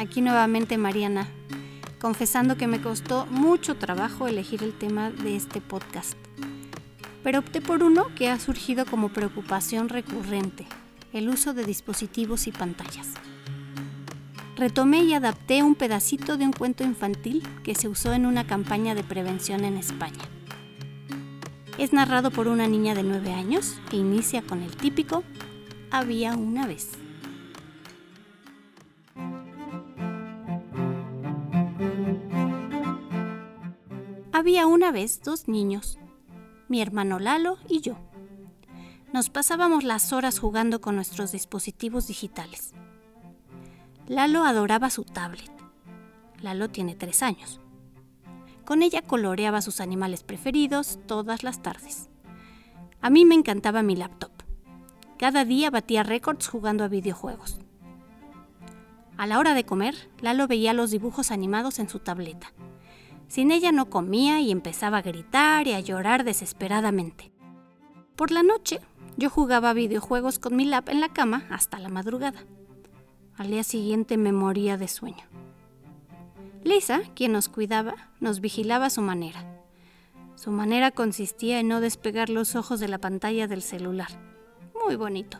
Aquí nuevamente Mariana, confesando que me costó mucho trabajo elegir el tema de este podcast. Pero opté por uno que ha surgido como preocupación recurrente, el uso de dispositivos y pantallas. Retomé y adapté un pedacito de un cuento infantil que se usó en una campaña de prevención en España. Es narrado por una niña de 9 años que inicia con el típico Había una vez. Había una vez dos niños, mi hermano Lalo y yo. Nos pasábamos las horas jugando con nuestros dispositivos digitales. Lalo adoraba su tablet. Lalo tiene tres años. Con ella coloreaba sus animales preferidos todas las tardes. A mí me encantaba mi laptop. Cada día batía récords jugando a videojuegos. A la hora de comer, Lalo veía los dibujos animados en su tableta. Sin ella no comía y empezaba a gritar y a llorar desesperadamente. Por la noche, yo jugaba videojuegos con mi lap en la cama hasta la madrugada. Al día siguiente me moría de sueño. Lisa, quien nos cuidaba, nos vigilaba a su manera. Su manera consistía en no despegar los ojos de la pantalla del celular. Muy bonito.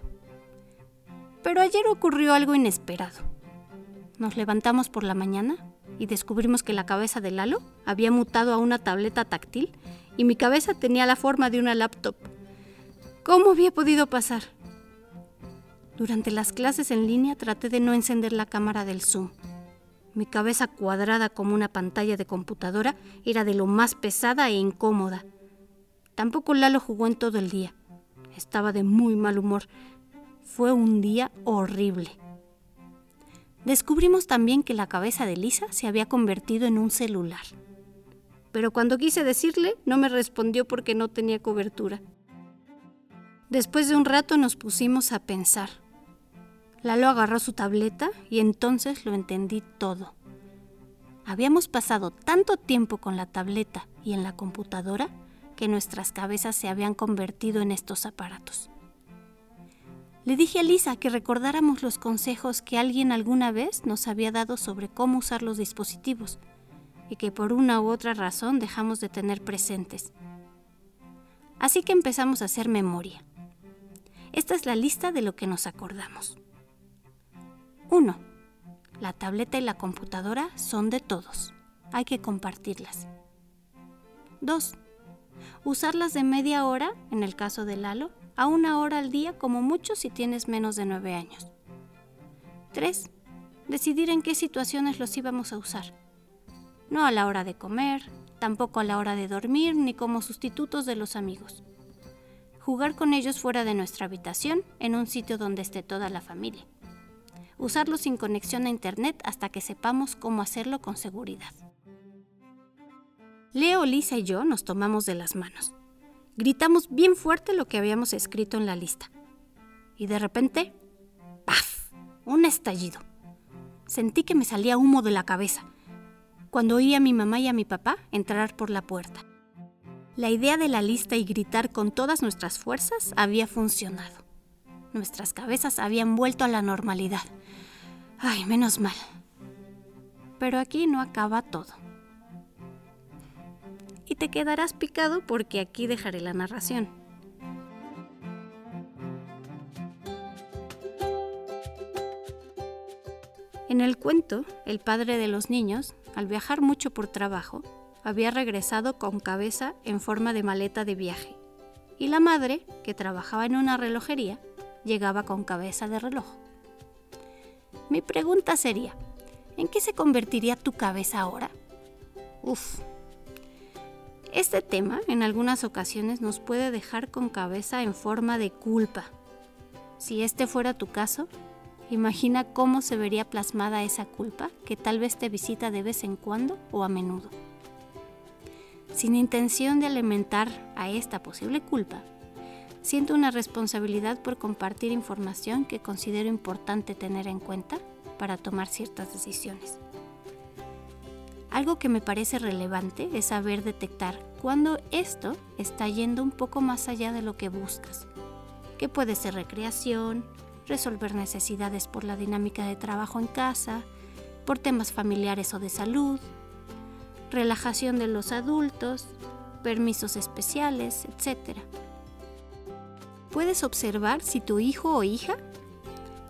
Pero ayer ocurrió algo inesperado. Nos levantamos por la mañana y descubrimos que la cabeza de Lalo había mutado a una tableta táctil y mi cabeza tenía la forma de una laptop. ¿Cómo había podido pasar? Durante las clases en línea traté de no encender la cámara del Zoom. Mi cabeza cuadrada como una pantalla de computadora era de lo más pesada e incómoda. Tampoco Lalo jugó en todo el día. Estaba de muy mal humor. Fue un día horrible. Descubrimos también que la cabeza de Lisa se había convertido en un celular. Pero cuando quise decirle, no me respondió porque no tenía cobertura. Después de un rato nos pusimos a pensar. Lalo agarró su tableta y entonces lo entendí todo. Habíamos pasado tanto tiempo con la tableta y en la computadora que nuestras cabezas se habían convertido en estos aparatos. Le dije a Lisa que recordáramos los consejos que alguien alguna vez nos había dado sobre cómo usar los dispositivos y que por una u otra razón dejamos de tener presentes. Así que empezamos a hacer memoria. Esta es la lista de lo que nos acordamos. 1. La tableta y la computadora son de todos. Hay que compartirlas. 2. Usarlas de media hora, en el caso de Lalo, a una hora al día como mucho si tienes menos de 9 años. 3. Decidir en qué situaciones los íbamos a usar. No a la hora de comer, tampoco a la hora de dormir ni como sustitutos de los amigos. Jugar con ellos fuera de nuestra habitación, en un sitio donde esté toda la familia. Usarlos sin conexión a Internet hasta que sepamos cómo hacerlo con seguridad. Leo, Lisa y yo nos tomamos de las manos. Gritamos bien fuerte lo que habíamos escrito en la lista. Y de repente, ¡paf! Un estallido. Sentí que me salía humo de la cabeza cuando oí a mi mamá y a mi papá entrar por la puerta. La idea de la lista y gritar con todas nuestras fuerzas había funcionado. Nuestras cabezas habían vuelto a la normalidad. Ay, menos mal. Pero aquí no acaba todo te quedarás picado porque aquí dejaré la narración. En el cuento, el padre de los niños, al viajar mucho por trabajo, había regresado con cabeza en forma de maleta de viaje, y la madre, que trabajaba en una relojería, llegaba con cabeza de reloj. Mi pregunta sería, ¿en qué se convertiría tu cabeza ahora? Uf, este tema en algunas ocasiones nos puede dejar con cabeza en forma de culpa. Si este fuera tu caso, Imagina cómo se vería plasmada esa culpa que tal vez te visita de vez en cuando o a menudo. Sin intención de alimentar a esta posible culpa, siento una responsabilidad por compartir información que considero importante tener en cuenta para tomar ciertas decisiones. Algo que me parece relevante es saber detectar cuando esto está yendo un poco más allá de lo que buscas, que puede ser recreación, resolver necesidades por la dinámica de trabajo en casa, por temas familiares o de salud, relajación de los adultos, permisos especiales, etc. Puedes observar si tu hijo o hija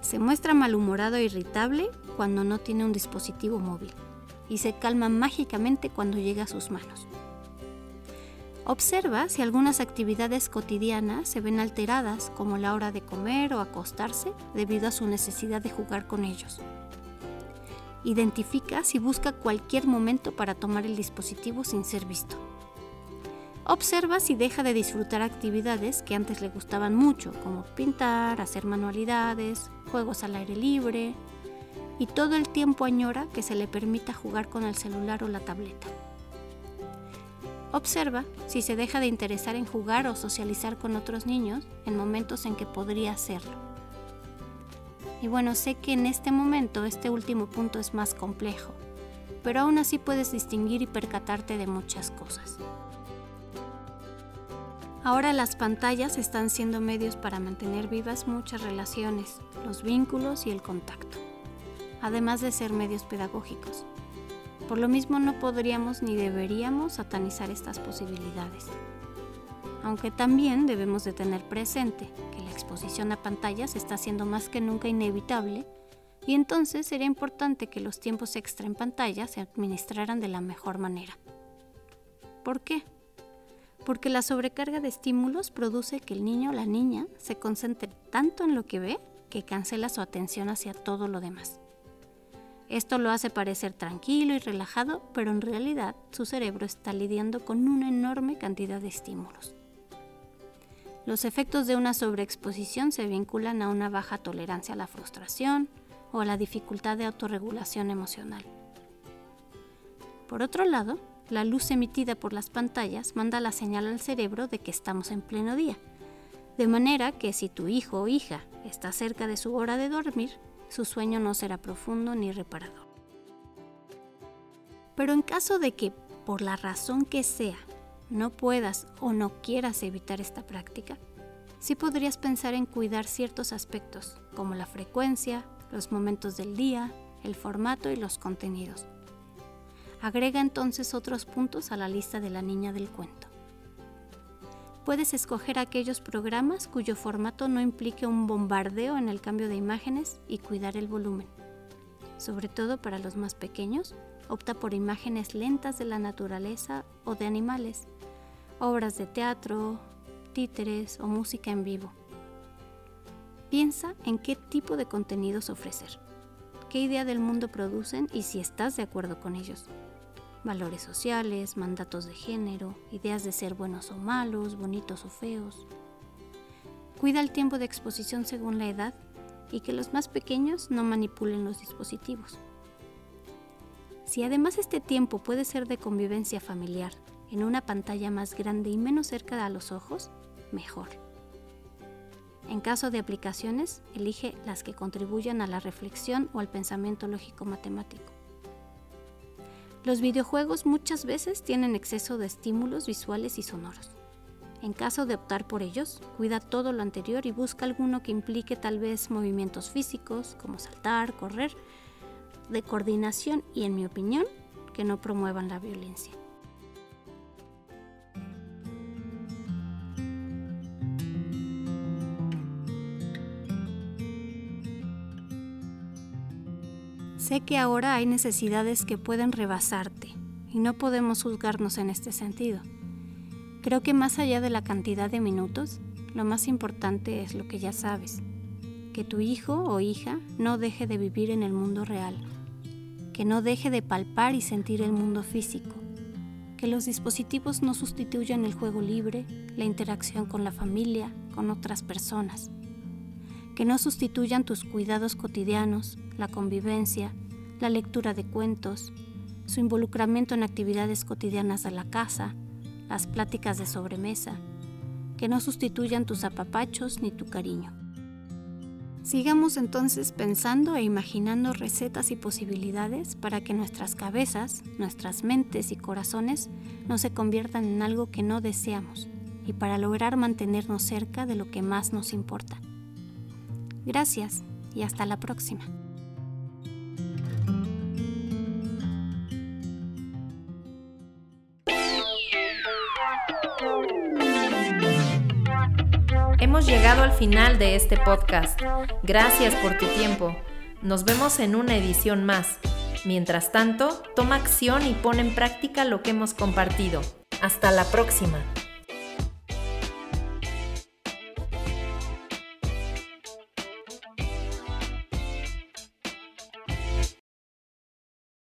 se muestra malhumorado e irritable cuando no tiene un dispositivo móvil y se calma mágicamente cuando llega a sus manos. Observa si algunas actividades cotidianas se ven alteradas, como la hora de comer o acostarse, debido a su necesidad de jugar con ellos. Identifica si busca cualquier momento para tomar el dispositivo sin ser visto. Observa si deja de disfrutar actividades que antes le gustaban mucho, como pintar, hacer manualidades, juegos al aire libre, y todo el tiempo añora que se le permita jugar con el celular o la tableta. Observa si se deja de interesar en jugar o socializar con otros niños en momentos en que podría hacerlo. Y bueno, sé que en este momento este último punto es más complejo, pero aún así puedes distinguir y percatarte de muchas cosas. Ahora las pantallas están siendo medios para mantener vivas muchas relaciones, los vínculos y el contacto, además de ser medios pedagógicos. Por lo mismo no podríamos ni deberíamos satanizar estas posibilidades. Aunque también debemos de tener presente que la exposición a pantallas está siendo más que nunca inevitable y entonces sería importante que los tiempos extra en pantalla se administraran de la mejor manera. ¿Por qué? Porque la sobrecarga de estímulos produce que el niño o la niña se concentre tanto en lo que ve que cancela su atención hacia todo lo demás. Esto lo hace parecer tranquilo y relajado, pero en realidad su cerebro está lidiando con una enorme cantidad de estímulos. Los efectos de una sobreexposición se vinculan a una baja tolerancia a la frustración o a la dificultad de autorregulación emocional. Por otro lado, la luz emitida por las pantallas manda la señal al cerebro de que estamos en pleno día, de manera que si tu hijo o hija está cerca de su hora de dormir, su sueño no será profundo ni reparador. Pero en caso de que, por la razón que sea, no puedas o no quieras evitar esta práctica, sí podrías pensar en cuidar ciertos aspectos, como la frecuencia, los momentos del día, el formato y los contenidos. Agrega entonces otros puntos a la lista de la niña del cuento puedes escoger aquellos programas cuyo formato no implique un bombardeo en el cambio de imágenes y cuidar el volumen. Sobre todo para los más pequeños, opta por imágenes lentas de la naturaleza o de animales, obras de teatro, títeres o música en vivo. Piensa en qué tipo de contenidos ofrecer, qué idea del mundo producen y si estás de acuerdo con ellos valores sociales, mandatos de género, ideas de ser buenos o malos, bonitos o feos. Cuida el tiempo de exposición según la edad y que los más pequeños no manipulen los dispositivos. Si además este tiempo puede ser de convivencia familiar en una pantalla más grande y menos cerca de los ojos, mejor. En caso de aplicaciones, elige las que contribuyan a la reflexión o al pensamiento lógico-matemático. Los videojuegos muchas veces tienen exceso de estímulos visuales y sonoros. En caso de optar por ellos, cuida todo lo anterior y busca alguno que implique tal vez movimientos físicos como saltar, correr, de coordinación y, en mi opinión, que no promuevan la violencia. Sé que ahora hay necesidades que pueden rebasarte y no podemos juzgarnos en este sentido. Creo que más allá de la cantidad de minutos, lo más importante es lo que ya sabes, que tu hijo o hija no deje de vivir en el mundo real, que no deje de palpar y sentir el mundo físico, que los dispositivos no sustituyan el juego libre, la interacción con la familia, con otras personas que no sustituyan tus cuidados cotidianos, la convivencia, la lectura de cuentos, su involucramiento en actividades cotidianas de la casa, las pláticas de sobremesa, que no sustituyan tus apapachos ni tu cariño. Sigamos entonces pensando e imaginando recetas y posibilidades para que nuestras cabezas, nuestras mentes y corazones no se conviertan en algo que no deseamos y para lograr mantenernos cerca de lo que más nos importa. Gracias y hasta la próxima. Hemos llegado al final de este podcast. Gracias por tu tiempo. Nos vemos en una edición más. Mientras tanto, toma acción y pon en práctica lo que hemos compartido. Hasta la próxima.